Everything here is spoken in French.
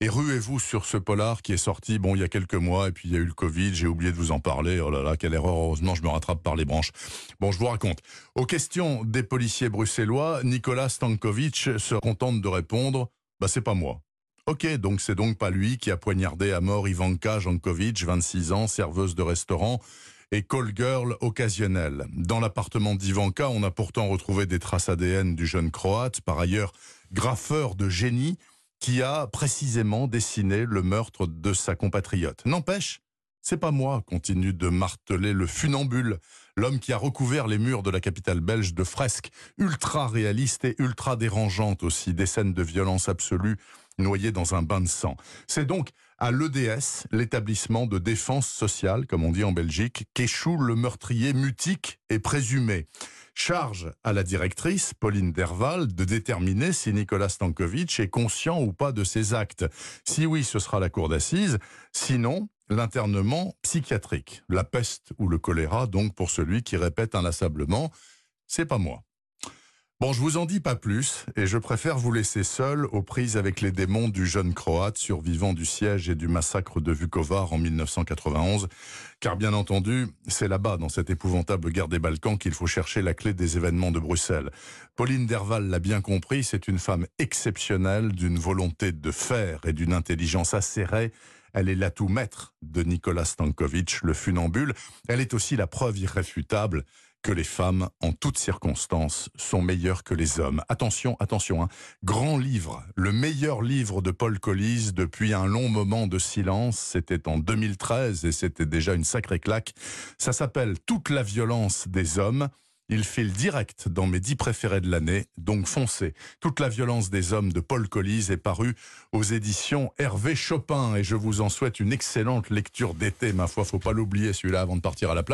Et ruez-vous sur ce polar qui est sorti, bon, il y a quelques mois, et puis il y a eu le Covid, j'ai oublié de vous en parler. Oh là là, quelle erreur, heureusement, je me rattrape par les branches. Bon, je vous raconte. Aux questions des policiers bruxellois, Nicolas Stankovic se contente de répondre, bah, c'est pas moi. Ok, donc c'est donc pas lui qui a poignardé à mort Ivanka Jankovic, 26 ans, serveuse de restaurant et call girl occasionnelle. Dans l'appartement d'Ivanka, on a pourtant retrouvé des traces ADN du jeune croate, par ailleurs graffeur de génie, qui a précisément dessiné le meurtre de sa compatriote. N'empêche, c'est pas moi, continue de marteler le funambule, l'homme qui a recouvert les murs de la capitale belge de fresques ultra réalistes et ultra dérangeantes aussi, des scènes de violence absolue noyées dans un bain de sang. C'est donc à l'EDS, l'établissement de défense sociale, comme on dit en Belgique, qu'échoue le meurtrier mutique et présumé. Charge à la directrice, Pauline Derval, de déterminer si Nicolas Stankovic est conscient ou pas de ses actes. Si oui, ce sera la cour d'assises. Sinon, l'internement psychiatrique. La peste ou le choléra, donc, pour celui qui répète inlassablement C'est pas moi. Bon, je vous en dis pas plus, et je préfère vous laisser seul aux prises avec les démons du jeune croate survivant du siège et du massacre de Vukovar en 1991, car bien entendu, c'est là-bas, dans cette épouvantable guerre des Balkans, qu'il faut chercher la clé des événements de Bruxelles. Pauline Derval l'a bien compris, c'est une femme exceptionnelle, d'une volonté de faire et d'une intelligence acérée. Elle est l'atout maître de Nicolas Stankovic, le funambule. Elle est aussi la preuve irréfutable que les femmes, en toutes circonstances, sont meilleures que les hommes. Attention, attention, hein. grand livre, le meilleur livre de Paul Collis depuis un long moment de silence, c'était en 2013 et c'était déjà une sacrée claque. Ça s'appelle Toute la violence des hommes. Il file direct dans mes dix préférés de l'année, donc foncez. Toute la violence des hommes de Paul Collis est paru aux éditions Hervé Chopin et je vous en souhaite une excellente lecture d'été. Ma foi, faut pas l'oublier celui-là avant de partir à la plage.